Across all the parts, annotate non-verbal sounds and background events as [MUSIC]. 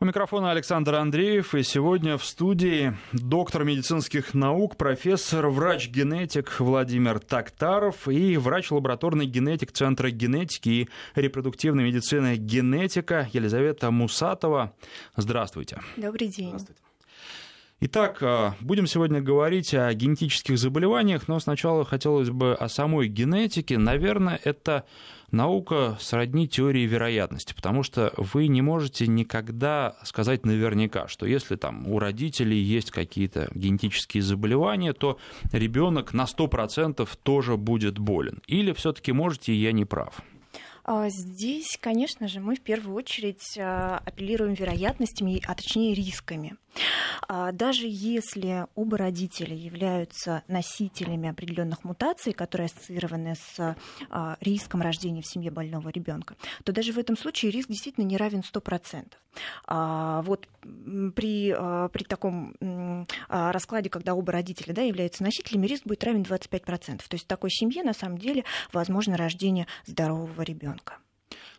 У микрофона Александр Андреев, и сегодня в студии доктор медицинских наук, профессор, врач-генетик Владимир Тактаров и врач лабораторный генетик Центра генетики и репродуктивной медицины генетика Елизавета Мусатова. Здравствуйте. Добрый день. Здравствуйте. Итак, а, будем сегодня говорить о генетических заболеваниях, но сначала хотелось бы о самой генетике. Наверное, это наука сродни теории вероятности, потому что вы не можете никогда сказать наверняка, что если там у родителей есть какие-то генетические заболевания, то ребенок на 100% тоже будет болен. Или все-таки можете, я не прав? А, здесь, конечно же, мы в первую очередь а, апеллируем вероятностями, а точнее рисками. А, даже если оба родителя являются носителями определенных мутаций, которые ассоциированы с риском рождения в семье больного ребенка, то даже в этом случае риск действительно не равен 100%. Вот при, при таком раскладе, когда оба родителя да, являются носителями, риск будет равен 25%. То есть в такой семье на самом деле возможно рождение здорового ребенка.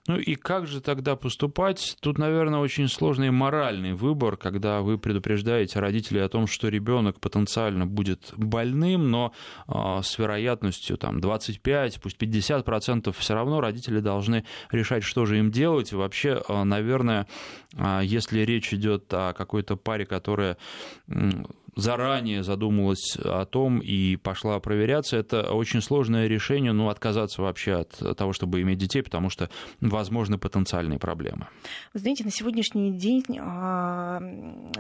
Ну и как же тогда поступать? Тут, наверное, очень сложный моральный выбор, когда вы предупреждаете родителей о том, что ребенок потенциально будет больным, но э, с вероятностью там, 25, пусть 50 процентов все равно родители должны решать, что же им делать. И вообще, э, наверное, э, если речь идет о какой-то паре, которая заранее задумалась о том и пошла проверяться, это очень сложное решение, ну, отказаться вообще от того, чтобы иметь детей, потому что возможны потенциальные проблемы. Вы знаете, на сегодняшний день, а,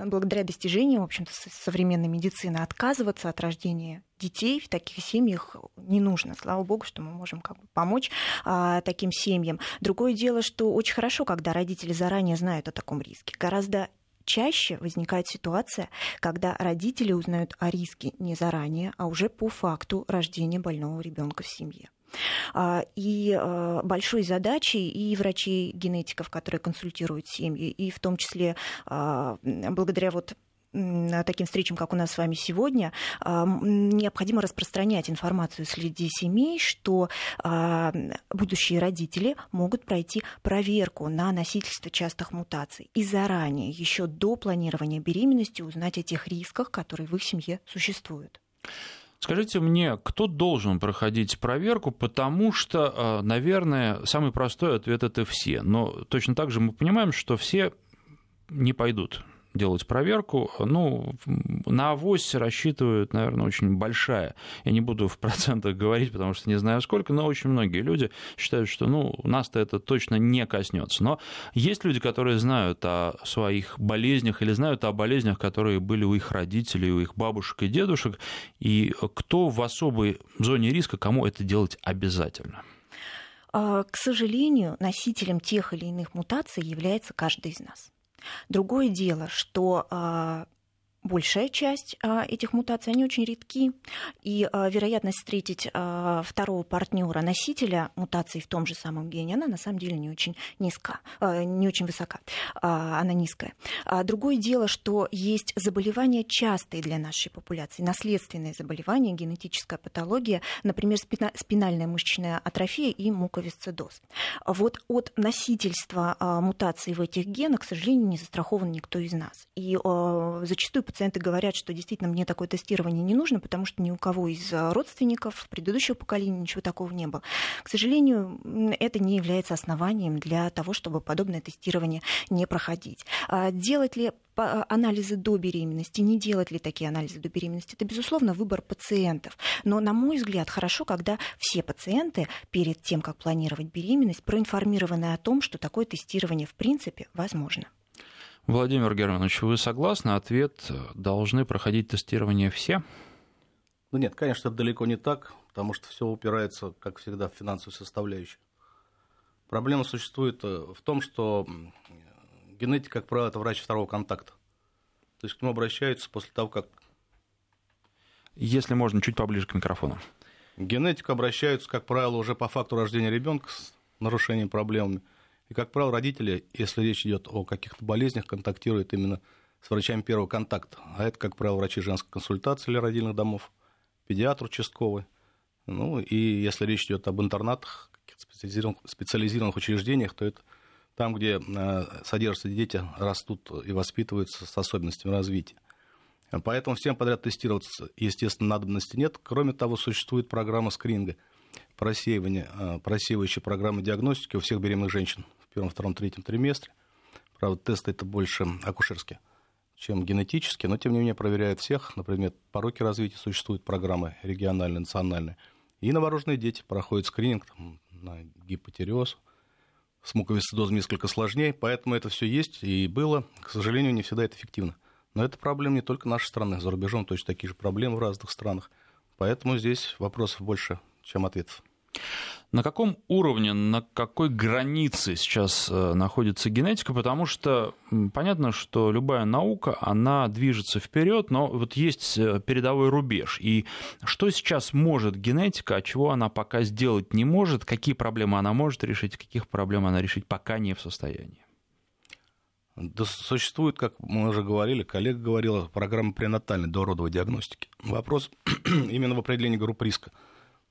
благодаря достижениям, в общем-то, современной медицины, отказываться от рождения детей в таких семьях не нужно. Слава богу, что мы можем как бы помочь а, таким семьям. Другое дело, что очень хорошо, когда родители заранее знают о таком риске. Гораздо чаще возникает ситуация, когда родители узнают о риске не заранее, а уже по факту рождения больного ребенка в семье. А, и а, большой задачей и врачей-генетиков, которые консультируют семьи, и в том числе а, благодаря вот таким встречам, как у нас с вами сегодня, необходимо распространять информацию среди семей, что будущие родители могут пройти проверку на носительство частых мутаций и заранее, еще до планирования беременности, узнать о тех рисках, которые в их семье существуют. Скажите мне, кто должен проходить проверку, потому что, наверное, самый простой ответ это все. Но точно так же мы понимаем, что все не пойдут делать проверку. Ну, на авось рассчитывают, наверное, очень большая. Я не буду в процентах говорить, потому что не знаю сколько, но очень многие люди считают, что ну, нас-то это точно не коснется. Но есть люди, которые знают о своих болезнях или знают о болезнях, которые были у их родителей, у их бабушек и дедушек, и кто в особой зоне риска, кому это делать обязательно. А, к сожалению, носителем тех или иных мутаций является каждый из нас. Другое дело, что а, большая часть а, этих мутаций, они очень редки, и а, вероятность встретить а, второго партнера носителя мутаций в том же самом гене, она на самом деле не очень низка, не очень высока, она низкая. Другое дело, что есть заболевания частые для нашей популяции, наследственные заболевания, генетическая патология, например, спинальная мышечная атрофия и муковисцидоз. Вот от носительства мутаций в этих генах, к сожалению, не застрахован никто из нас. И зачастую пациенты говорят, что действительно мне такое тестирование не нужно, потому что ни у кого из э, родственников предыдущего поколения ничего такого не было. К сожалению, это не является основанием для того, чтобы подобное тестирование не проходить. А делать ли э, анализы до беременности, не делать ли такие анализы до беременности, это, безусловно, выбор пациентов. Но, на мой взгляд, хорошо, когда все пациенты перед тем, как планировать беременность, проинформированы о том, что такое тестирование в принципе возможно. Владимир Германович, вы согласны? Ответ – должны проходить тестирование все? Ну нет, конечно, это далеко не так, потому что все упирается, как всегда, в финансовую составляющую. Проблема существует э, в том, что генетик, как правило, это врач второго контакта. То есть к нему обращаются после того, как... Если можно, чуть поближе к микрофону. Генетик обращаются, как правило, уже по факту рождения ребенка с нарушением проблемами – и, как правило, родители, если речь идет о каких-то болезнях, контактируют именно с врачами первого контакта. А это, как правило, врачи женской консультации для родильных домов, педиатр участковый. Ну и если речь идет об интернатах, специализированных, специализированных учреждениях, то это там, где содержатся дети, растут и воспитываются с особенностями развития. Поэтому всем подряд тестироваться, естественно, надобности нет. Кроме того, существует программа скрининга, просеивания, просеивающая программа диагностики у всех беременных женщин первом, втором, третьем триместре. Правда, тесты это больше акушерские, чем генетические, но тем не менее проверяют всех. Например, пороки развития существуют программы региональные, национальные. И новорожденные дети проходят скрининг там, на гипотереоз. С муковисцидозом несколько сложнее, поэтому это все есть и было. К сожалению, не всегда это эффективно. Но это проблема не только нашей страны, за рубежом точно такие же проблемы в разных странах. Поэтому здесь вопросов больше, чем ответов. На каком уровне, на какой границе сейчас э, находится генетика? Потому что понятно, что любая наука, она движется вперед, но вот есть э, передовой рубеж. И что сейчас может генетика, а чего она пока сделать не может, какие проблемы она может решить, каких проблем она решить пока не в состоянии? Да существует, как мы уже говорили, коллега говорила, программа пренатальной дородовой диагностики. Вопрос [CLEARS THROAT] именно в определении групп риска.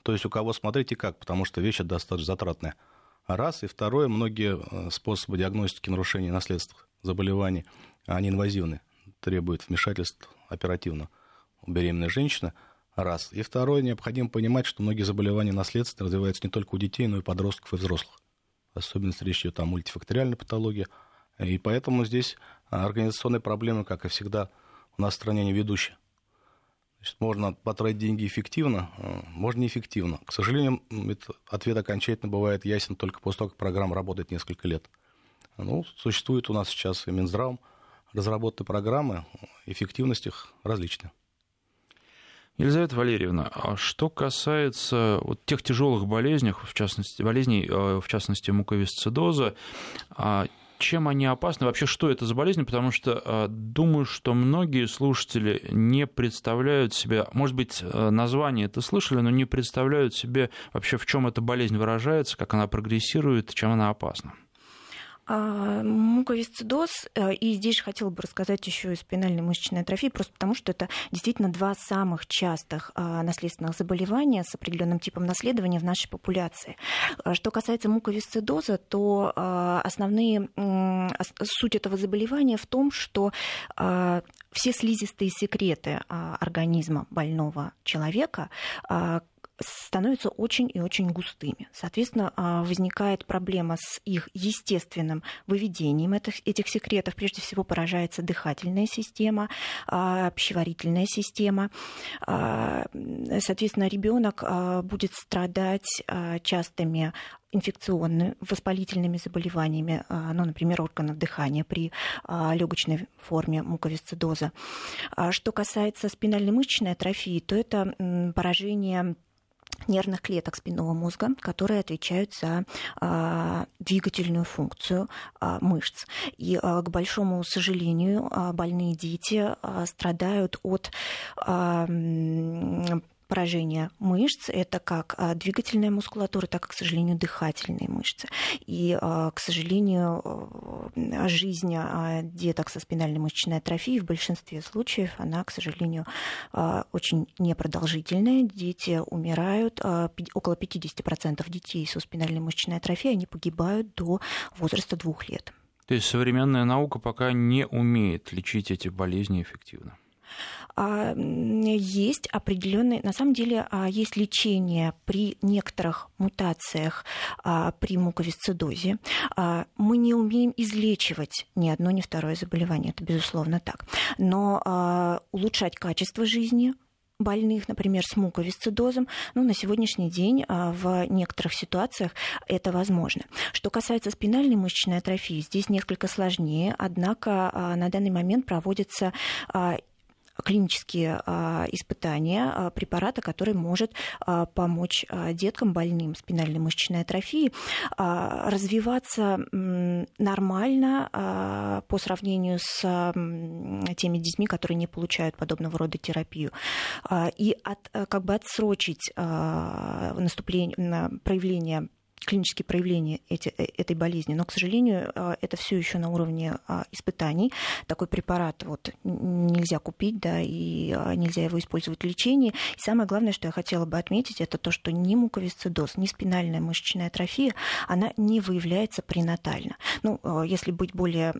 То есть у кого смотрите как, потому что вещь достаточно затратная. Раз. И второе, многие э, способы диагностики нарушений наследственных заболеваний, они инвазивны, требуют вмешательств оперативно у беременной женщины. Раз. И второе, необходимо понимать, что многие заболевания наследственные развиваются не только у детей, но и подростков и взрослых. Особенно если речь идет о мультифакториальной патологии. И поэтому здесь организационные проблемы, как и всегда, у нас в стране не ведущие. Значит, можно потратить деньги эффективно, э, можно неэффективно. К сожалению, ответ окончательно бывает ясен только после того, как программа работает несколько лет. Ну, существует у нас сейчас и Минздрав, разработаны программы, эффективность их различная. Елизавета Валерьевна, а что касается вот тех тяжелых болезней, в частности, болезней, э, в частности муковисцидоза, а чем они опасны, вообще что это за болезнь, потому что а, думаю, что многие слушатели не представляют себе, может быть, э, название это слышали, но не представляют себе вообще, в чем эта болезнь выражается, как она прогрессирует, чем она опасна. А, муковисцидоз, э, и здесь же хотела бы рассказать еще и спинальной мышечной атрофии, просто потому что это действительно два самых частых а, наследственных заболевания с определенным типом наследования в нашей популяции. А, что касается муковисцидоза, то основные суть этого заболевания в том, что все слизистые секреты организма больного человека становятся очень и очень густыми. Соответственно, а, возникает проблема с их естественным выведением этих, этих секретов. Прежде всего поражается дыхательная система, а, пищеварительная система. А, соответственно, ребенок будет страдать частыми инфекционными, воспалительными заболеваниями, ну, например, органов дыхания при легочной форме муковисцидоза. Что касается спинальной мышечной атрофии, то это поражение нервных клеток спинного мозга, которые отвечают за а, двигательную функцию а, мышц. И, а, к большому сожалению, а, больные дети а, страдают от а, поражение мышц. Это как а, двигательная мускулатура, так и, к сожалению, дыхательные мышцы. И, а, к сожалению, а, жизнь деток со спинальной мышечной атрофией в большинстве случаев, она, к сожалению, очень непродолжительная. Дети умирают. Около 50% детей со спинальной мышечной атрофией, они погибают до возраста двух лет. То есть современная наука пока не умеет лечить эти болезни эффективно? А, есть определенные, на самом деле, а, есть лечение при некоторых мутациях а, при муковисцидозе. Мы не умеем излечивать ни одно, ни второе заболевание, это безусловно так. Но улучшать качество жизни больных, например, с муковисцидозом, ну, на сегодняшний день в некоторых ситуациях это возможно. Что касается спинальной мышечной атрофии, здесь несколько сложнее, однако на данный момент проводится клинические а, испытания а, препарата, который может а, помочь деткам больным спинальной мышечной атрофией развиваться нормально по сравнению с теми детьми, которые не получают подобного рода терапию. И от, как бы отсрочить наступление, проявление клинические проявления эти, э, этой болезни. Но, к сожалению, э, это все еще на уровне а, испытаний. Такой препарат вот нельзя купить, да, и а, нельзя его использовать в лечении. И самое главное, что я хотела бы отметить, это то, что ни муковисцидоз, ни спинальная мышечная атрофия, она не выявляется пренатально. Ну, если быть более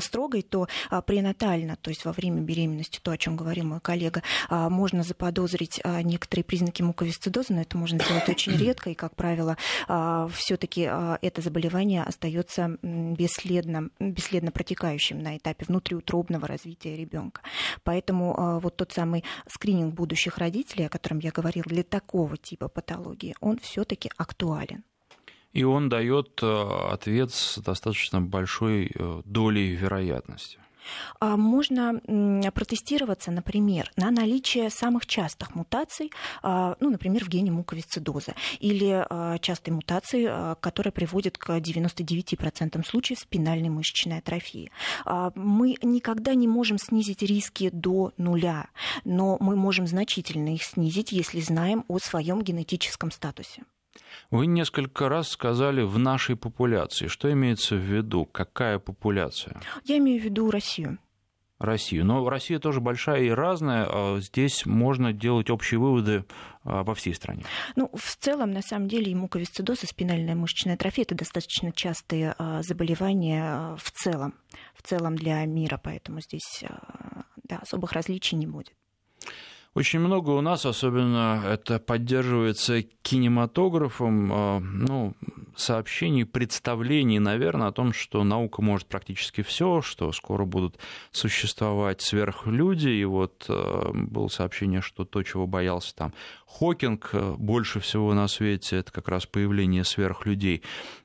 строгой, то а, пренатально, то есть во время беременности, то, о чем говорил мой коллега, можно заподозрить некоторые признаки муковисцидоза, но это можно сделать очень [CLEARS THROAT] редко, и, как правило, правило, а, все-таки а, это заболевание остается бесследно, бесследно протекающим на этапе внутриутробного развития ребенка. Поэтому а, вот тот самый скрининг будущих родителей, о котором я говорил, для такого типа патологии, он все-таки актуален. И он дает ответ с достаточно большой э, долей вероятности. А, можно протестироваться, например, на наличие самых частых мутаций, а, ну, например, в гене муковисцидоза, или а, частой мутации, которая приводит к 99% случаев спинальной мышечной атрофии. Мы никогда не можем снизить риски до нуля, но мы можем значительно их снизить, если знаем о своем генетическом статусе. Вы несколько раз сказали «в нашей популяции». Что имеется в виду? Какая популяция? Я имею в виду Россию. Россию. Но Россия тоже большая и разная. А здесь можно делать общие выводы а, во всей стране. Ну, в целом, на самом деле, и муковисцидоз, и спинальная мышечная атрофия – это достаточно частые а, заболевания в целом, в целом для мира, поэтому здесь да, особых различий не будет. Очень много у нас, особенно это поддерживается кинематографом, э, ну, сообщений, представлений, наверное, о том, что наука может практически все, что скоро будут существовать сверхлюди. И вот э, было сообщение, что то, чего боялся там Хокинг э, больше всего на свете, это как раз появление сверхлюдей.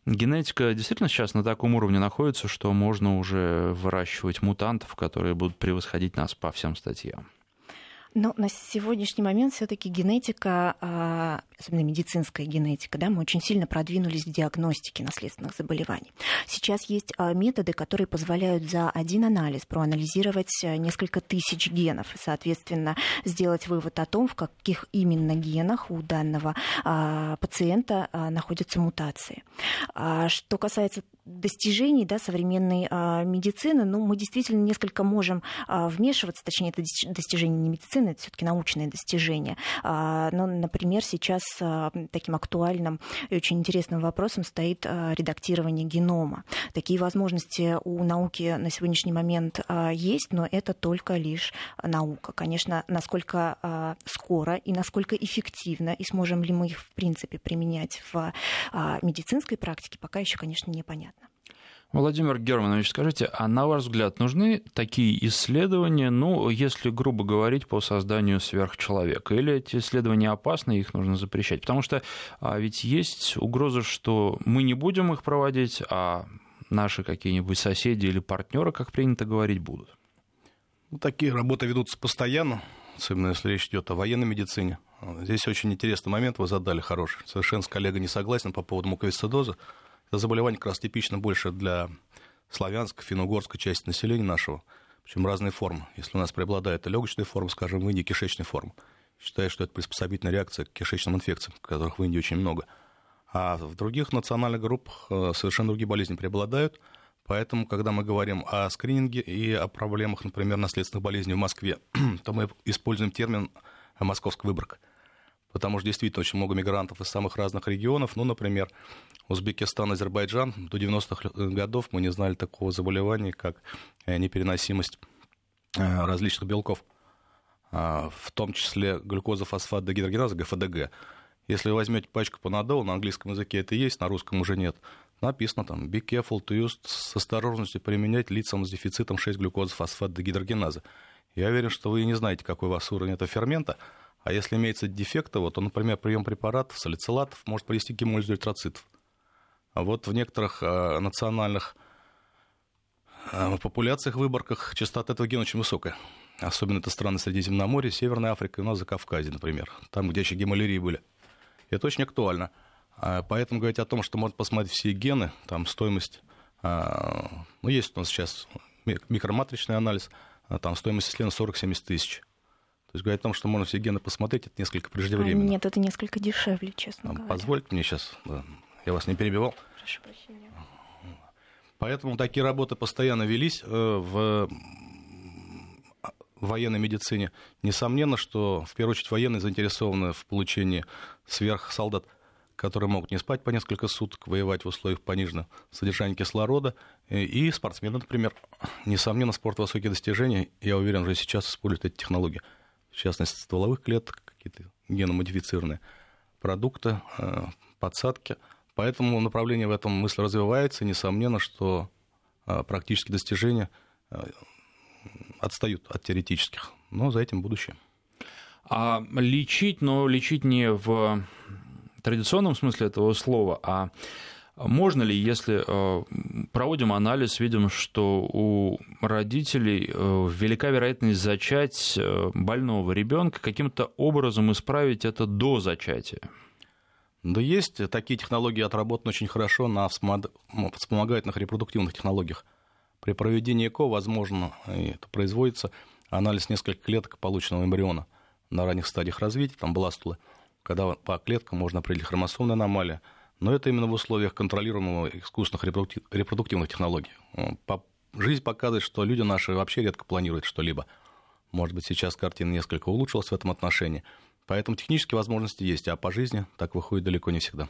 Генетика действительно сейчас на таком уровне находится, что можно уже выращивать мутантов, которые будут превосходить нас по всем статьям. Но на сегодняшний момент все-таки генетика, а, особенно медицинская генетика, да, мы очень сильно продвинулись в диагностике наследственных заболеваний. Сейчас есть а, методы, которые позволяют за один анализ проанализировать а, несколько тысяч генов и, соответственно, сделать вывод о том, в каких именно генах у данного пациента находятся мутации. Что касается достижений да, современной а, медицины, ну, мы действительно несколько можем а, вмешиваться, точнее, это достижение не медицины, это все-таки научные достижения. А, но, например, сейчас а, таким актуальным и очень интересным вопросом стоит а, редактирование генома. Такие возможности у науки на сегодняшний момент есть, но это только лишь наука. Конечно, насколько скоро и насколько эффективно, и сможем ли мы их, в принципе, применять в медицинской практике, пока еще, конечно, непонятно. Владимир Германович, скажите, а на ваш взгляд нужны такие исследования, ну, если грубо говорить, по созданию сверхчеловека? Или эти исследования опасны, их нужно запрещать? Потому что а, ведь есть угроза, что мы не будем их проводить, а наши какие-нибудь соседи или партнеры, как принято говорить, будут. Ну, такие работы ведутся постоянно, особенно если речь идет о военной медицине. Здесь очень интересный момент вы задали, хороший. Совершенно с коллегой не согласен по поводу муковисцидоза. Это заболевание как раз типично больше для славянской, финно-угорской части населения нашего, причем разные формы. Если у нас преобладает легочная форма, скажем, в Индии кишечная форма, считаю, что это приспособительная реакция к кишечным инфекциям, которых в Индии очень много. А в других национальных группах э, совершенно другие болезни преобладают. Поэтому, когда мы говорим о скрининге и о проблемах, например, наследственных болезней в Москве, [CLEARS THROAT] то мы используем термин «московская выборка». Потому что действительно очень много мигрантов из самых разных регионов. Ну, например, Узбекистан, Азербайджан. До 90-х годов мы не знали такого заболевания, как э, непереносимость э, различных белков, а, в том числе глюкоза-фосфат дегидрогеназа, ГФДГ. Если вы возьмете пачку панадол, на английском языке это есть, на русском уже нет, написано там «be careful to use» с осторожностью применять лицам с дефицитом 6 глюкоза-фосфат дегидрогеназа. Я уверен, что вы не знаете, какой у вас уровень этого фермента, а если имеется дефекты, вот, то, например, прием препаратов, салицилатов может привести к гемолизу эритроцитов. А вот в некоторых э, национальных э, популяциях, выборках частота этого гена очень высокая. Особенно это страны Средиземноморья, Северная Африка и у нас за Кавказе, например. Там, где еще гемолирии были. Это очень актуально. А поэтому говорить о том, что можно посмотреть все гены, там стоимость, а, ну, есть у нас сейчас микроматричный анализ, там стоимость исследования 40-70 тысяч. То есть говорить о том, что можно все гены посмотреть, это несколько преждевременно. А, нет, это несколько дешевле, честно говоря. Позвольте мне сейчас, да, я вас не перебивал. Прошу прощения. Поэтому такие работы постоянно велись э, в военной медицине. Несомненно, что в первую очередь военные заинтересованы в получении сверхсолдат, которые могут не спать по несколько суток, воевать в условиях пониженного содержания кислорода. И спортсмены, например, несомненно, спорт высокие достижения. Я уверен, что сейчас используют эти технологии в частности, стволовых клеток, какие-то геномодифицированные продукты, э, подсадки. Поэтому направление в этом мысли развивается. Несомненно, что э, практические достижения э, отстают от теоретических. Но за этим будущее. А лечить, но лечить не в традиционном смысле этого слова, а можно ли, если э, проводим анализ, видим, что у родителей э, велика вероятность зачать э, больного ребенка, каким-то образом исправить это до зачатия? Да есть такие технологии отработаны очень хорошо на вспомогательных репродуктивных технологиях. При проведении ЭКО, возможно, это производится анализ нескольких клеток полученного эмбриона на ранних стадиях развития, там бластулы, когда по клеткам можно определить хромосомные аномалии, но это именно в условиях контролируемого искусственных репродуктивных технологий. Жизнь показывает, что люди наши вообще редко планируют что-либо. Может быть, сейчас картина несколько улучшилась в этом отношении. Поэтому технические возможности есть, а по жизни так выходит далеко не всегда.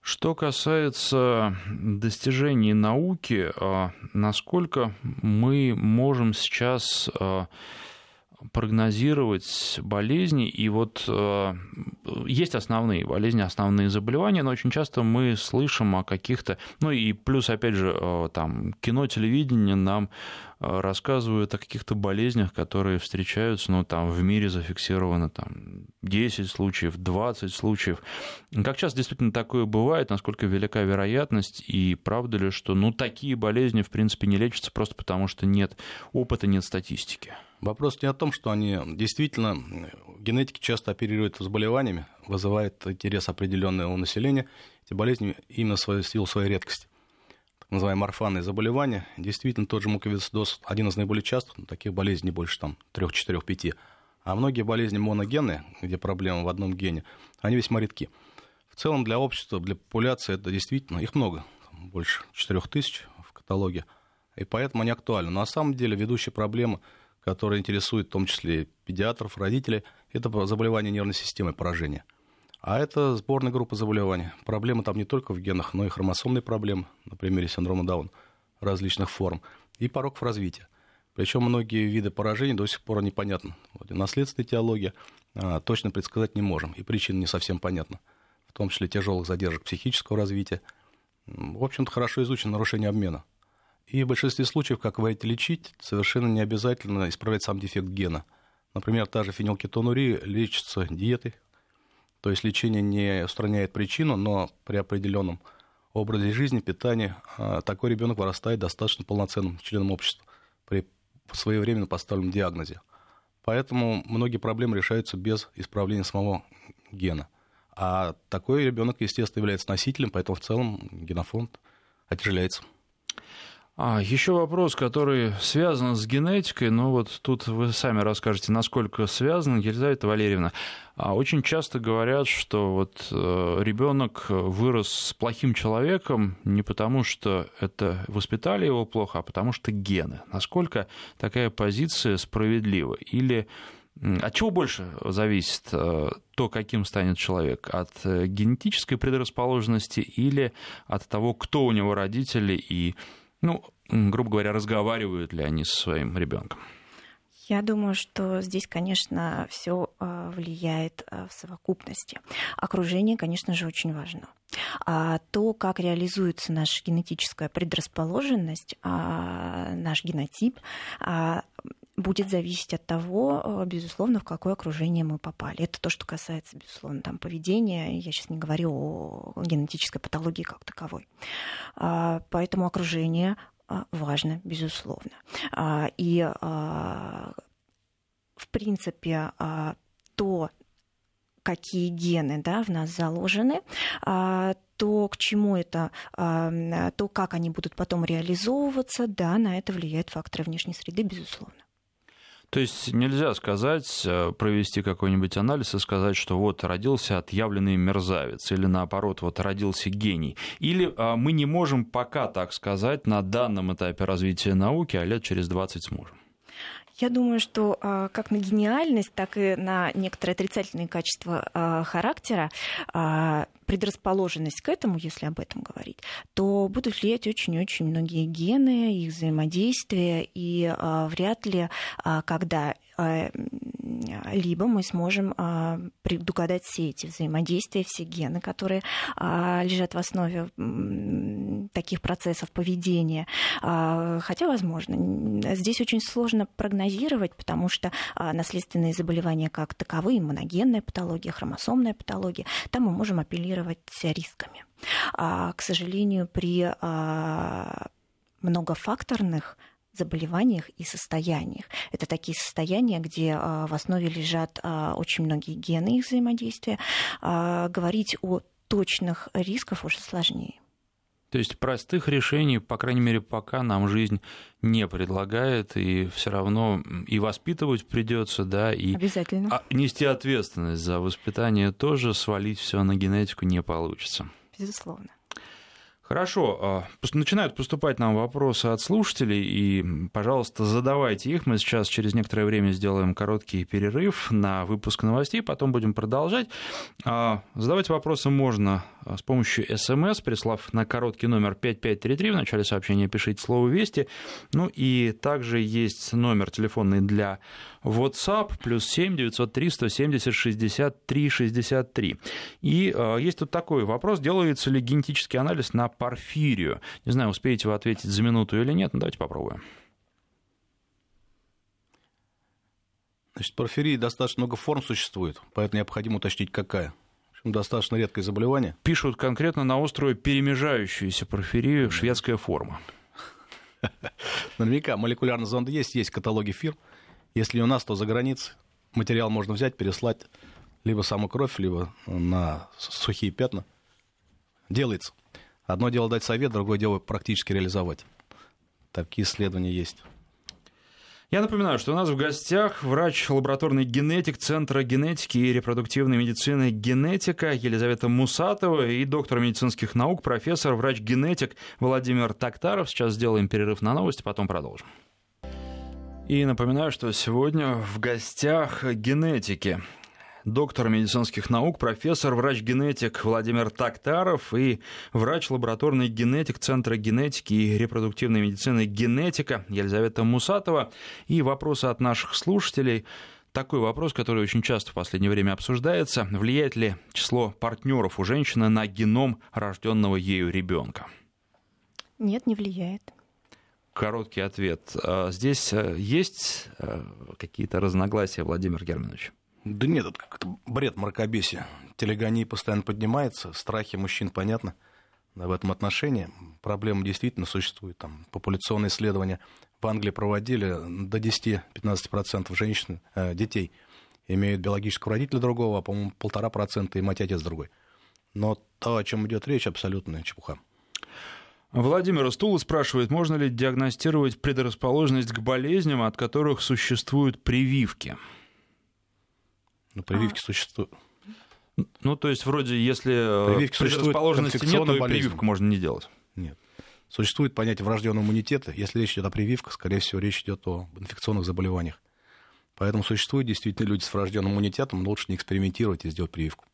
Что касается достижений науки, а, насколько мы можем сейчас а, прогнозировать болезни. И вот э, есть основные болезни, основные заболевания, но очень часто мы слышим о каких-то... Ну и плюс, опять же, э, там, кино, телевидение нам э, рассказывают о каких-то болезнях, которые встречаются, ну, там, в мире зафиксировано там 10 случаев, 20 случаев. Как часто действительно такое бывает, насколько велика вероятность, и правда ли, что, ну, такие болезни, в принципе, не лечатся просто потому, что нет опыта, нет статистики? Вопрос не о том, что они действительно, генетики часто оперируют заболеваниями, вызывает интерес определенный у населения. Эти болезни именно в силу своей редкости. Так называемые орфанные заболевания. Действительно, тот же муковисцидоз один из наиболее частых, но таких болезней больше там 3, 4, 5. А многие болезни моногенные, где проблема в одном гене, они весьма редки. В целом для общества, для популяции это действительно, их много, больше 4 тысяч в каталоге, и поэтому они актуальны. Но на самом деле ведущая проблема – которые интересуют в том числе педиатров, родителей, это заболевание нервной системы, поражение. А это сборная группа заболеваний. Проблемы там не только в генах, но и хромосомные проблемы, на примере синдрома Даун различных форм, и пороков развития. Причем многие виды поражений до сих пор непонятны. Вот, наследственная теология а, точно предсказать не можем, и причина не совсем понятна, в том числе тяжелых задержек психического развития. В общем-то, хорошо изучено нарушение обмена – и в большинстве случаев, как говорите, лечить, совершенно не обязательно исправлять сам дефект гена. Например, та же фенилкетонурия лечится диетой, то есть лечение не устраняет причину, но при определенном образе жизни, питании а, такой ребенок вырастает достаточно полноценным членом общества при своевременно поставленном диагнозе. Поэтому многие проблемы решаются без исправления самого гена. А такой ребенок, естественно, является носителем, поэтому в целом генофонд отяжеляется. А, еще вопрос, который связан с генетикой, но вот тут вы сами расскажете, насколько связан, Елизавета Валерьевна. А очень часто говорят, что вот э, ребенок вырос с плохим человеком не потому, что это воспитали его плохо, а потому что гены. Насколько такая позиция справедлива? Или от чего больше зависит э, то, каким станет человек? От э, генетической предрасположенности или от того, кто у него родители и ну, грубо говоря, разговаривают ли они со своим ребенком? Я думаю, что здесь, конечно, все а, влияет а, в совокупности. Окружение, конечно же, очень важно. А то, как реализуется наша генетическая предрасположенность, а, наш генотип, будет зависеть от того, безусловно, в какое окружение мы попали. Это то, что касается, безусловно, там, поведения. Я сейчас не говорю о генетической патологии как таковой. Поэтому окружение а, важно, безусловно. А, и, а, в принципе, то, какие гены да, в нас заложены, то, к чему это, то, как они будут потом реализовываться, да, на это влияют факторы внешней среды, безусловно. То есть нельзя сказать, э, провести какой-нибудь анализ и сказать, что вот родился отъявленный мерзавец, или наоборот, вот родился гений. Или а, мы не можем пока так сказать на данном этапе развития науки, а лет через 20 сможем. Я думаю, что а, как на гениальность, так и на некоторые отрицательные качества а, характера предрасположенность к этому, если об этом говорить, то будут влиять очень-очень многие гены, их взаимодействие, и вряд ли, когда либо мы сможем а, предугадать все эти взаимодействия, все гены, которые а, лежат в основе таких процессов поведения. А, хотя, возможно, здесь очень сложно прогнозировать, потому что наследственные заболевания как таковые, моногенная патология, хромосомная патология, там мы можем апеллировать рисками. К сожалению, при многофакторных заболеваниях и состояниях. Это такие состояния, где а, в основе лежат а, очень многие гены их взаимодействия. А, говорить о точных рисках уже сложнее. То есть простых решений, по крайней мере, пока нам жизнь не предлагает, и все равно и воспитывать придется, да, и Обязательно. нести ответственность за воспитание тоже, свалить все на генетику не получится. Безусловно. Хорошо, а, начинают поступать нам вопросы от слушателей, и, пожалуйста, задавайте их. Мы сейчас через некоторое время сделаем короткий перерыв на выпуск новостей, потом будем продолжать. А, задавать вопросы можно с помощью СМС, прислав на короткий номер 5533, в начале сообщения пишите слово «Вести». Ну и также есть номер телефонный для WhatsApp, плюс 7 903 170 63 63. И есть тут такой вопрос, делается ли генетический анализ на порфирию. Не знаю, успеете вы ответить за минуту или нет, но давайте попробуем. Значит, порфирии достаточно много форм существует, поэтому необходимо уточнить, какая. Достаточно редкое заболевание. Пишут конкретно на острую перемежающуюся порфирию шведская форма. [LAUGHS] Наверняка молекулярный зонд есть, есть каталоги фирм. Если у нас, то за границей. Материал можно взять, переслать либо саму кровь, либо на сухие пятна. Делается. Одно дело дать совет, другое дело практически реализовать. Такие исследования есть. Я напоминаю, что у нас в гостях врач лабораторный генетик Центра генетики и репродуктивной медицины генетика Елизавета Мусатова и доктор медицинских наук, профессор, врач-генетик Владимир Тактаров. Сейчас сделаем перерыв на новости, потом продолжим. И напоминаю, что сегодня в гостях генетики доктор медицинских наук, профессор, врач-генетик Владимир Тактаров и врач лабораторный генетик Центра генетики и репродуктивной медицины генетика Елизавета Мусатова. И вопросы от наших слушателей. Такой вопрос, который очень часто в последнее время обсуждается. Влияет ли число партнеров у женщины на геном рожденного ею ребенка? Нет, не влияет. Короткий ответ. А здесь э, есть э, какие-то разногласия, Владимир Германович? Да нет, это как-то бред мракобесия. Телегония постоянно поднимается, страхи мужчин, понятно, в этом отношении. Проблема действительно существует. Там популяционные исследования в Англии проводили, до 10-15% женщин, э, детей имеют биологического родителя другого, а, по-моему, полтора процента и мать-отец другой. Но то, о чем идет речь, абсолютная чепуха. Владимир Стула спрашивает, можно ли диагностировать предрасположенность к болезням, от которых существуют прививки? Ну, прививки а. существуют. Ну, то есть, вроде, если э, прививки предрасположенности нет, то и прививку можно не делать. Нет. Существует понятие врожденного иммунитета. Если речь идет о прививках, скорее всего, речь идет о инфекционных заболеваниях. Поэтому существуют действительно люди с врожденным иммунитетом, но лучше не экспериментировать и сделать прививку.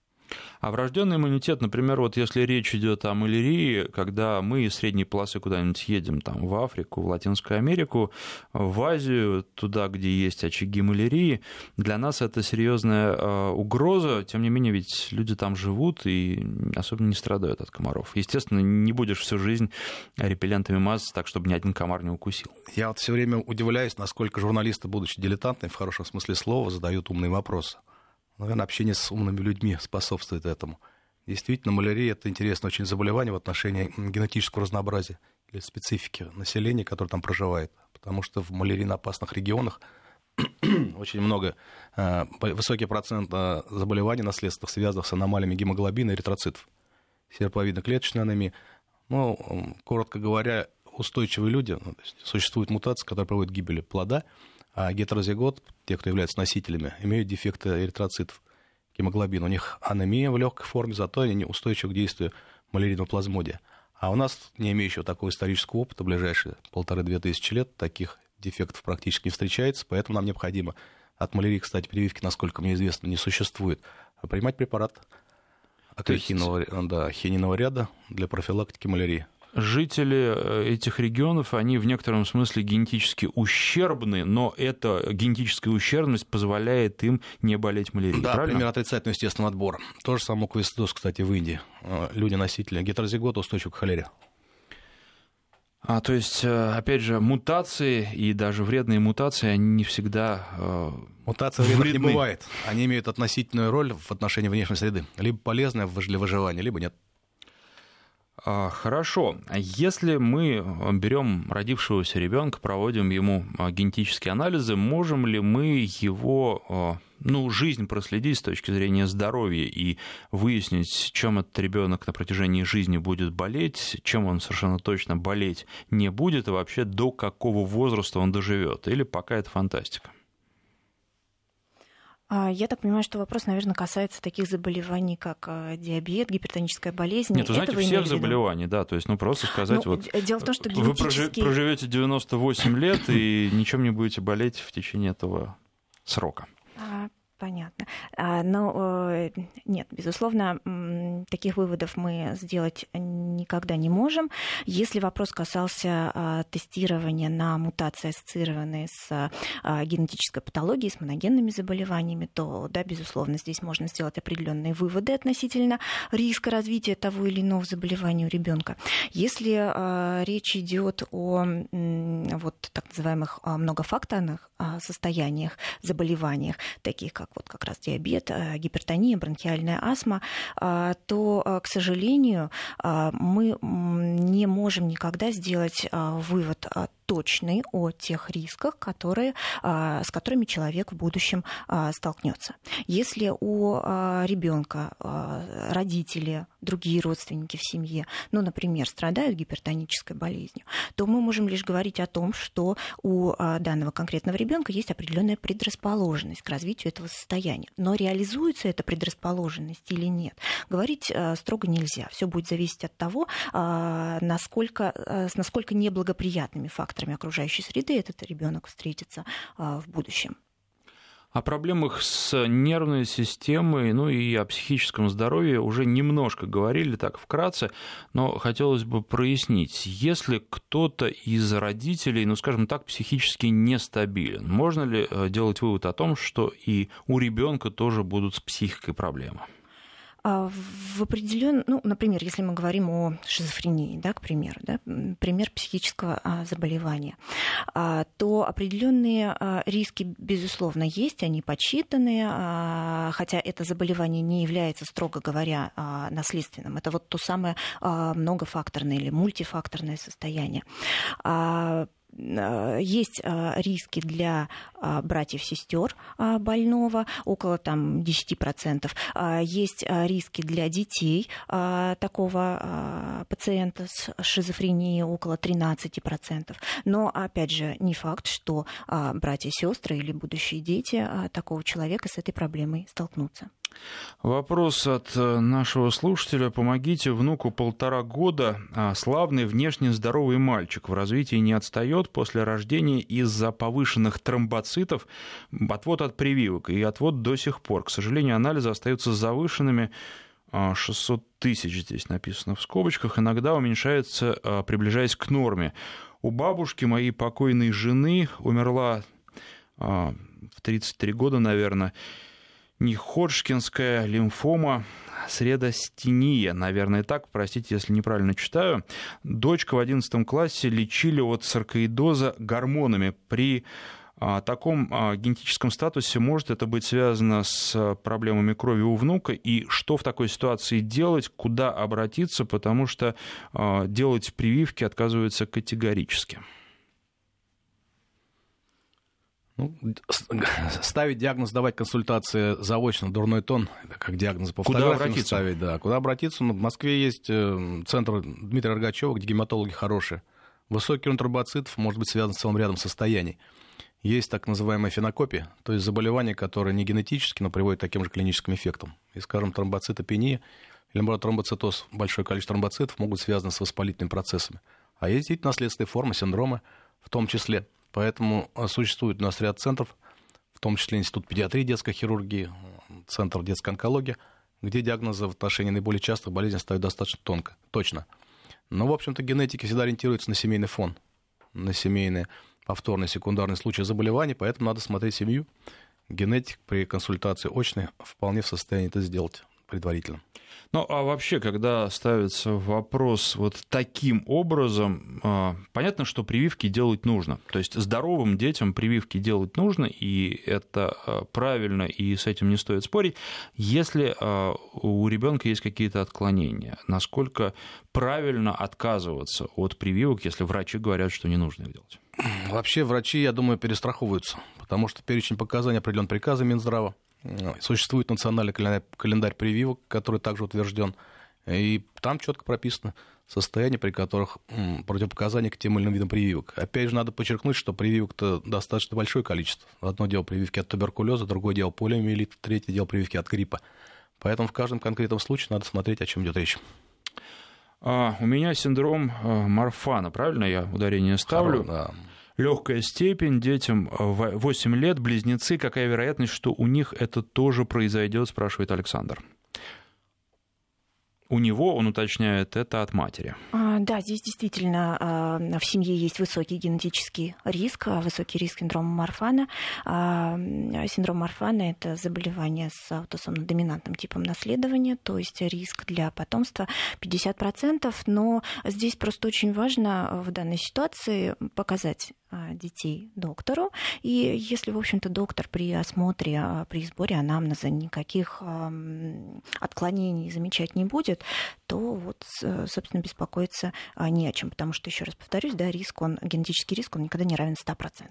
А врожденный иммунитет, например, вот если речь идет о малярии, когда мы из средней полосы куда-нибудь едем там, в Африку, в Латинскую Америку, в Азию, туда, где есть очаги малярии, для нас это серьезная э, угроза. Тем не менее, ведь люди там живут и особенно не страдают от комаров. Естественно, не будешь всю жизнь репеллентами мазаться так, чтобы ни один комар не укусил. Я вот все время удивляюсь, насколько журналисты, будучи дилетантными, в хорошем смысле слова, задают умные вопросы. Наверное, общение с умными людьми способствует этому. Действительно, малярия – это интересное очень заболевание в отношении генетического разнообразия или специфики населения, которое там проживает. Потому что в малярийно-опасных регионах [CLEARS THROAT] очень много, э, высокий процент э, заболеваний наследственных, связанных с аномалиями гемоглобина и эритроцитов. Серповидно-клеточная анемия. Ну, коротко говоря, устойчивые люди, ну, существует мутация, которая приводит к гибели плода, А гетерозигот, те, кто являются носителями, имеют дефекты эритроцитов, гемоглобин. У них анемия в легкой форме, зато они устойчивы к действию малярийного плазмодия. А у нас, не имеющего такого исторического опыта, ближайшие полторы-две тысячи лет, таких дефектов практически не встречается, поэтому нам необходимо от малярии, кстати, прививки, насколько мне известно, не существует, а принимать препарат от хининового, да, хининового ряда для профилактики малярии жители э, этих регионов, они в некотором смысле генетически ущербны, но эта генетическая ущербность позволяет им не болеть малярией. Да, правильно? пример отрицательного естественного отбора. То же самое муквисцидоз, кстати, в Индии. Э, люди-носители гетерозигота устойчивы к холере. А, то есть, э, опять же, мутации и даже вредные мутации, они не всегда Мутации вредных не бывает. Они имеют относительную роль в отношении внешней среды. Либо полезная для выживания, либо нет. А, хорошо. Если мы берем родившегося ребенка, проводим ему а, генетические анализы, можем ли мы его а, ну, жизнь проследить с точки зрения здоровья и выяснить, чем этот ребенок на протяжении жизни будет болеть, чем он совершенно точно болеть не будет, и вообще до какого возраста он доживет, или пока это фантастика? А, я так понимаю, что вопрос, наверное, касается таких заболеваний, как а, диабет, гипертоническая болезнь. Нет, вы знаете, Этого всех заболеваний, да, то есть, ну, просто сказать, ну, вот... Дело в том, что генетически... Вы проживете 98 лет и ничем не будете болеть в течение этого срока. Понятно. А, но э, нет, безусловно, таких выводов мы сделать никогда не можем. Если вопрос касался а, тестирования на мутации, ассоциированные с а, генетической патологией, с моногенными заболеваниями, то, да, безусловно, здесь можно сделать определенные выводы относительно риска развития того или иного заболевания у ребенка. Если речь идет о вот так называемых многофакторных состояниях, заболеваниях, таких как вот как раз диабет, э, гипертония, бронхиальная астма, э, то, э, к сожалению, мы не можем никогда сделать вывод точный о тех рисках, которые, с которыми человек в будущем столкнется. Если у ребенка родители, другие родственники в семье, ну, например, страдают гипертонической болезнью, то мы можем лишь говорить о том, что у данного конкретного ребенка есть определенная предрасположенность к развитию этого состояния. Но реализуется эта предрасположенность или нет, говорить строго нельзя. Все будет зависеть от того, насколько, насколько неблагоприятными факторами факторами окружающей среды этот ребенок встретится а, в будущем. О проблемах с нервной системой, ну и о психическом здоровье уже немножко говорили, так вкратце, но хотелось бы прояснить, если кто-то из родителей, ну скажем так, психически нестабилен, можно ли э, делать вывод о том, что и у ребенка тоже будут с психикой проблемы? А, в определен... ну, например, если мы говорим о шизофрении, да, к примеру, да, пример психического а, заболевания, а, то определенные риски, безусловно, есть, они подсчитаны, хотя это заболевание не является, строго говоря, наследственным. Это вот то самое многофакторное или мультифакторное состояние есть э, риски для э, братьев-сестер больного, около там, 10%. Есть риски для детей такого пациента с шизофренией, около 13%. Но, опять же, не факт, что братья и сестры или будущие дети такого человека с этой проблемой столкнутся. Вопрос от э, нашего слушателя. Помогите внуку полтора года. А славный, внешне здоровый мальчик. В развитии не отстает после рождения из-за повышенных тромбоцитов. Отвод от прививок. И отвод до сих пор. К сожалению, анализы остаются завышенными. 600 а, тысяч здесь написано в скобочках. Иногда уменьшается, а, приближаясь к норме. У бабушки моей покойной жены умерла в 33 года, наверное, неходжкинская лимфома средостения, наверное, так, простите, если неправильно читаю. Дочка в 11 классе лечили от саркоидоза гормонами. При а, таком а, генетическом статусе может это быть связано с проблемами крови у внука, и что в такой ситуации делать, куда обратиться, потому что а, делать прививки отказываются категорически. Ну, ставить диагноз, давать консультации заочно, дурной тон, как диагноз по Куда обратиться? ставить, да. Куда обратиться? Ну, в Москве есть э, центр Дмитрия Рогачева, где гематологи хорошие. Высокий уровень тромбоцитов может быть связан с целым рядом состояний. есть так называемая фенокопия, то есть заболевание, которое не генетически, но приводит к таким же клиническим эффектам. И, скажем, тромбоцитопения или, наоборот, тромбоцитоз, большое количество тромбоцитов могут связаны с воспалительными процессами. А есть действительно наследственные формы, синдромы в том числе. Поэтому а, существует у нас ряд центров, в том числе Институт педиатрии, детской хирургии, Центр детской онкологии, где диагнозы в отношении наиболее частых болезней ставят достаточно тонко, точно. Но, в общем-то, генетики всегда ориентируются на семейный фон, на семейные повторный секундарный случай заболевания, поэтому надо смотреть семью. Генетик при консультации очной вполне в состоянии это сделать предварительно. Ну, а вообще, когда ставится вопрос вот таким образом, а, понятно, что прививки делать нужно. То есть здоровым детям прививки делать нужно, и это а, правильно, и с этим не стоит спорить. Если а, у ребенка есть какие-то отклонения, насколько правильно отказываться от прививок, если врачи говорят, что не нужно их делать? Вообще врачи, я думаю, перестраховываются, потому что перечень показаний определен приказом Минздрава. Существует национальный календарь прививок, который также утвержден. И там четко прописано состояние, при которых противопоказания к тем или иным видам прививок. Опять же, надо подчеркнуть, что прививок-то достаточно большое количество. Одно дело прививки от туберкулеза, другое дело полиомиелита, третье дело прививки от гриппа. Поэтому в каждом конкретном случае надо смотреть, о чем идет речь. А, у меня синдром а, Марфана, правильно я ударение ставлю? Хоро, да легкая степень, детям 8 лет, близнецы, какая вероятность, что у них это тоже произойдет, спрашивает Александр у него, он уточняет, это от матери. А, да, здесь действительно а, в семье есть высокий генетический риск, а, высокий риск синдрома Марфана. Синдром Марфана – это заболевание с аутосомно-доминантным типом наследования, то есть риск для потомства 50%, но здесь просто очень важно в данной ситуации показать детей доктору. И если, в общем-то, доктор при осмотре, при сборе анамнеза никаких отклонений замечать не будет, то вот, собственно, беспокоиться а, не о чем, потому что, еще раз повторюсь, да, риск, он, генетический риск, он никогда не равен 100%.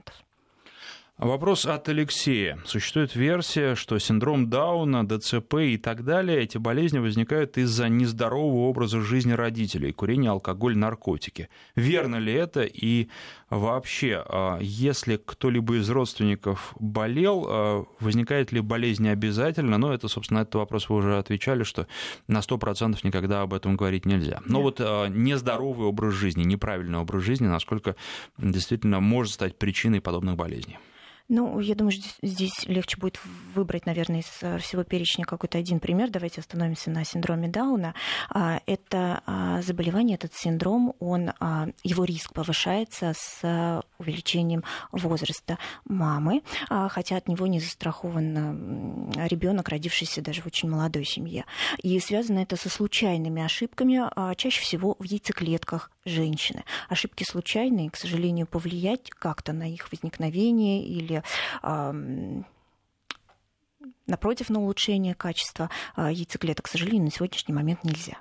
Вопрос от Алексея. Существует версия, что синдром Дауна, ДЦП и так далее, эти болезни возникают из-за нездорового образа жизни родителей, курения, алкоголь, наркотики. Верно ли это? И вообще, а, если кто-либо из родственников болел, а, возникает ли болезнь обязательно? Ну, это, собственно, этот вопрос вы уже отвечали, что на 100% никогда об этом говорить нельзя. Но вот а, нездоровый образ жизни, неправильный образ жизни, насколько действительно может стать причиной подобных болезней? Ну, я думаю, здесь, здесь легче будет выбрать, наверное, из э, всего перечня какой-то один пример. Давайте остановимся на синдроме Дауна. А, это а, заболевание, этот синдром, он, а, его риск повышается с увеличением возраста мамы, хотя от него не застрахован ребенок, родившийся даже в очень молодой семье. И связано это со случайными ошибками, чаще всего в яйцеклетках женщины. Ошибки случайные, к сожалению, повлиять как-то на их возникновение или напротив, на улучшение качества а, яйцеклеток, к сожалению, на сегодняшний момент нельзя.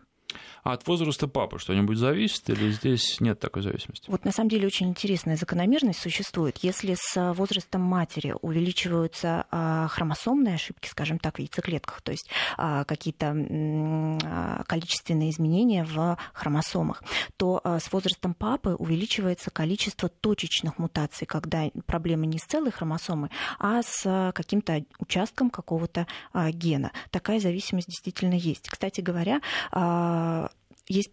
А от возраста папы что-нибудь зависит или здесь нет такой зависимости? Вот на самом деле очень интересная закономерность существует. Если с возрастом матери увеличиваются а, хромосомные ошибки, скажем так, в яйцеклетках, то есть а, какие-то а, количественные изменения в хромосомах, то с возрастом папы увеличивается количество точечных мутаций, когда проблема не с целой хромосомой, а с каким-то участком какого-то гена. Такая зависимость действительно есть. Кстати говоря, есть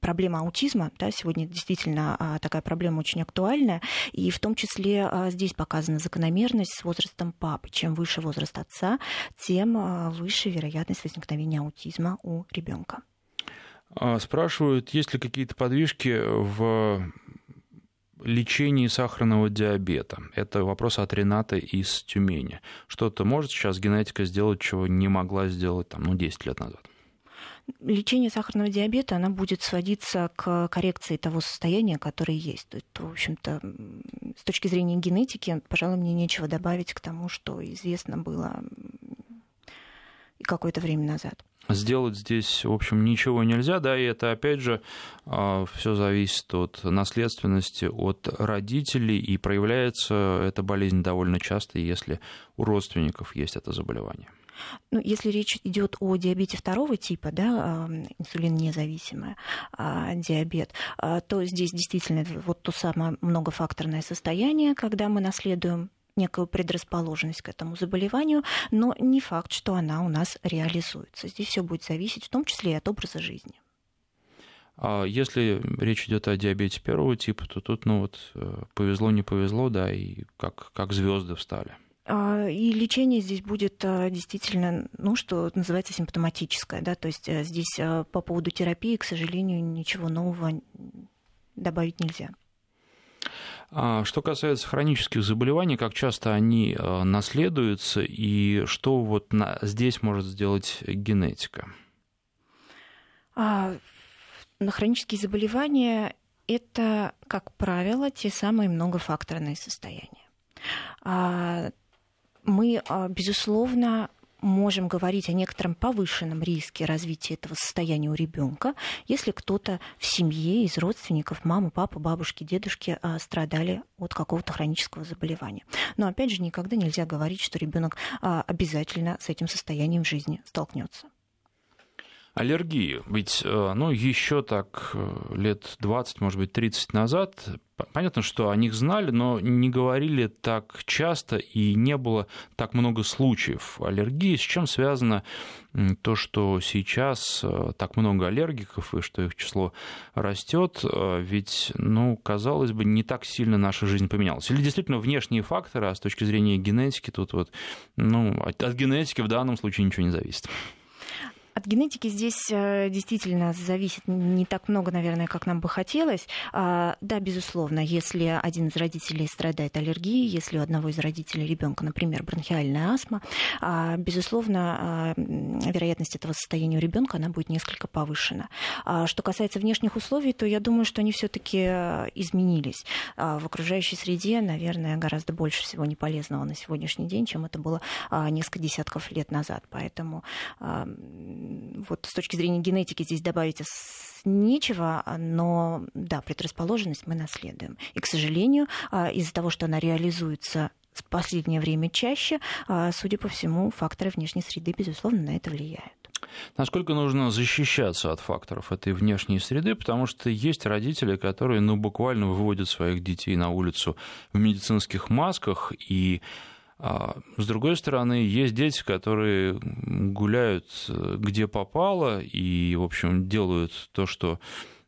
проблема аутизма, да, сегодня действительно а, такая проблема очень актуальная, и в том числе а, здесь показана закономерность с возрастом папы. Чем выше возраст отца, тем а, выше вероятность возникновения аутизма у ребенка. Спрашивают, есть ли какие-то подвижки в лечении сахарного диабета. Это вопрос от Рената из Тюмени. Что-то может сейчас генетика сделать, чего не могла сделать там, ну, 10 лет назад? Лечение сахарного диабета, она будет сводиться к коррекции того состояния, которое есть. То, в общем-то, с точки зрения генетики, пожалуй, мне нечего добавить к тому, что известно было какое-то время назад. Сделать здесь, в общем, ничего нельзя, да, и это, опять же, а, все зависит от наследственности, от родителей, и проявляется эта болезнь довольно часто, если у родственников есть это заболевание. Ну, если речь идет о диабете второго типа, да, инсулин независимый а, диабет, а, то здесь действительно вот то самое многофакторное состояние, когда мы наследуем некую предрасположенность к этому заболеванию, но не факт, что она у нас реализуется. Здесь все будет зависеть в том числе и от образа жизни. А если речь идет о диабете первого типа, то тут, ну вот, э, повезло, не повезло, да, и как, как звезды встали. А, и лечение здесь будет а, действительно, ну, что называется, симптоматическое. Да? То есть э, здесь э, по поводу терапии, к сожалению, ничего нового добавить нельзя. А, что касается хронических заболеваний, как часто они э, наследуются и что вот здесь может сделать генетика? А, на хронические заболевания это, как правило, те самые многофакторные состояния. А, мы, а, безусловно, можем говорить о некотором повышенном риске развития этого состояния у ребенка, если кто-то в семье из родственников, мама, папа, бабушки, дедушки а, страдали от какого-то хронического заболевания. Но опять же, никогда нельзя говорить, что ребенок а, обязательно с этим состоянием в жизни столкнется. Аллергии. Ведь, э, ну, еще так э, лет 20, может быть, 30 назад Понятно, что о них знали, но не говорили так часто и не было так много случаев аллергии. С чем связано то, что сейчас э, так много аллергиков и что их число растет? Ведь, ну, казалось бы, не так сильно наша жизнь поменялась. Или действительно внешние факторы, а с точки зрения генетики тут вот, ну, от генетики в данном случае ничего не зависит. От генетики здесь э, действительно зависит не так много, наверное, как нам бы хотелось. А, да, безусловно, если один из родителей страдает аллергией, если у одного из родителей ребенка, например, бронхиальная астма, а, безусловно, а, вероятность этого состояния у ребенка она будет несколько повышена. Что касается внешних условий, то я думаю, что они все-таки э, изменились. В окружающей среде, наверное, гораздо больше всего неполезного на сегодняшний день, чем это было несколько десятков лет назад. Поэтому вот с точки зрения генетики здесь добавить нечего, но да, предрасположенность мы наследуем. И, к сожалению, а, из-за того, что она реализуется в последнее время чаще, а, судя по всему, факторы внешней среды, безусловно, на это влияют. Насколько нужно защищаться от факторов этой внешней среды, потому что есть родители, которые ну, буквально выводят своих детей на улицу в медицинских масках, и с другой стороны, есть дети, которые гуляют где попало и, в общем, делают то, что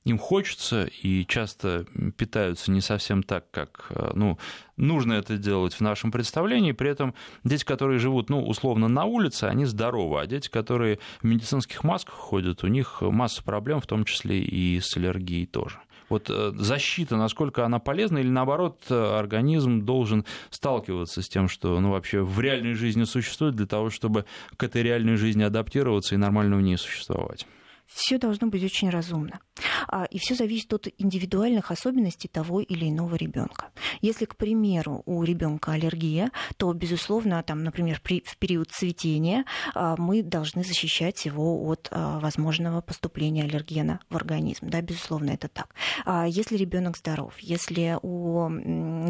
им хочется, и часто питаются не совсем так, как э, ну, нужно это делать в нашем представлении. При этом дети, которые живут, ну, условно, на улице, они здоровы, а дети, которые в медицинских масках ходят, у них масса проблем, в том числе и с аллергией тоже. Вот э, защита, насколько она полезна, или наоборот, э, организм должен сталкиваться с тем, что ну, вообще в реальной жизни существует для того, чтобы к этой реальной жизни адаптироваться и нормально в ней существовать? Все должно быть очень разумно. А, и все зависит от индивидуальных особенностей того или иного ребенка. Если, к примеру, у ребенка аллергия, то, безусловно, там, например, в период цветения а, мы должны защищать его от а, возможного поступления аллергена в организм. Да, безусловно, это так. Если ребенок здоров, если у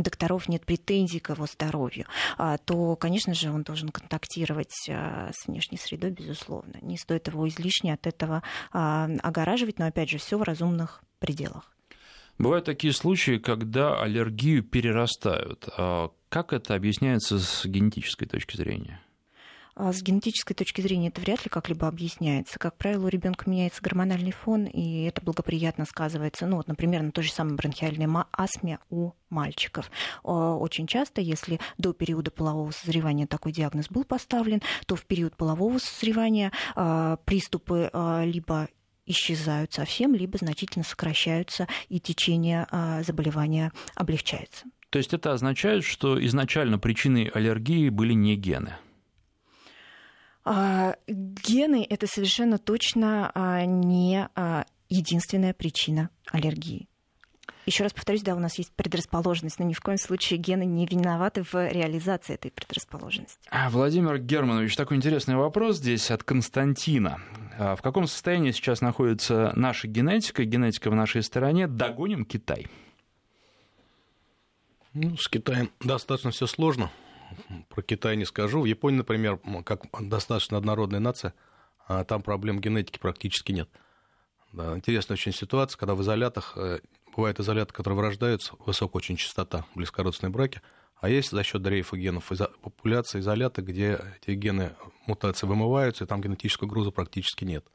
докторов нет претензий к его здоровью, то, конечно же, он должен контактировать с внешней средой, безусловно. Не стоит его излишне от этого огораживать, но, опять же, все в разумных пределах. Бывают такие случаи, когда аллергию перерастают. А как это объясняется с генетической точки зрения? А с генетической точки зрения это вряд ли как-либо объясняется. Как правило, у ребенка меняется гормональный фон, и это благоприятно сказывается, ну вот, например, на той же самой бронхиальной астме у мальчиков. Очень часто, если до периода полового созревания такой диагноз был поставлен, то в период полового созревания а, приступы либо исчезают совсем, либо значительно сокращаются, и течение а, заболевания облегчается. То есть это означает, что изначально причиной аллергии были не гены? А, гены это совершенно точно а, не единственная причина аллергии. Еще раз повторюсь, да, у нас есть предрасположенность, но ни в коем случае гены не виноваты в реализации этой предрасположенности. А, Владимир Германович, такой интересный вопрос здесь от Константина. А в каком состоянии сейчас находится наша генетика, генетика в нашей стране? Догоним Китай? Ну, с Китаем достаточно все сложно. Про Китай не скажу. В Японии, например, как достаточно однородная нация, а там проблем генетики практически нет. Да, интересная очень ситуация, когда в изолятах, э, бывают изоляты, которые вырождаются, высокая очень частота, близкородственные браки, а есть за счет дрейфа генов популяции изоляты, где эти гены мутации вымываются, и там генетического груза практически нет.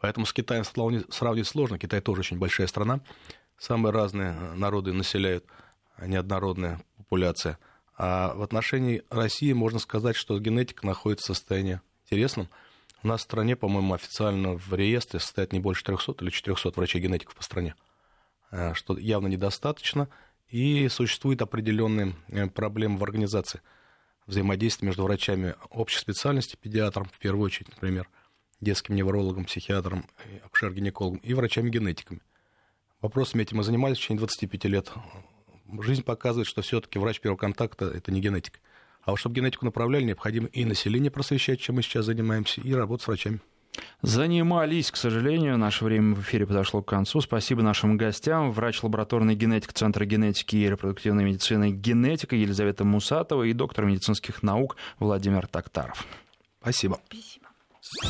Поэтому с Китаем сравнивать сложно. Китай тоже очень большая страна. Самые разные народы населяют, неоднородная популяция. А в отношении России можно сказать, что генетика находится в состоянии интересном – у нас в стране, по-моему, официально в реестре состоит не больше 300 или 400 врачей-генетиков по стране, э, что явно недостаточно, и существуют определенные э, проблемы в организации взаимодействия между врачами общей специальности, педиатром, в первую очередь, например, детским неврологом, психиатром, акушер-гинекологом и врачами-генетиками. Вопросами этим мы занимались в течение 25 лет. Жизнь показывает, что все-таки врач первого контакта – это не генетик. А вот чтобы генетику направляли, необходимо и население просвещать, чем мы сейчас занимаемся, и работать с врачами. Занимались, к сожалению. Наше время в эфире подошло к концу. Спасибо нашим гостям. Врач лабораторной генетик Центра генетики и репродуктивной медицины генетика Елизавета Мусатова и доктор медицинских наук Владимир Токтаров. Спасибо. Спасибо.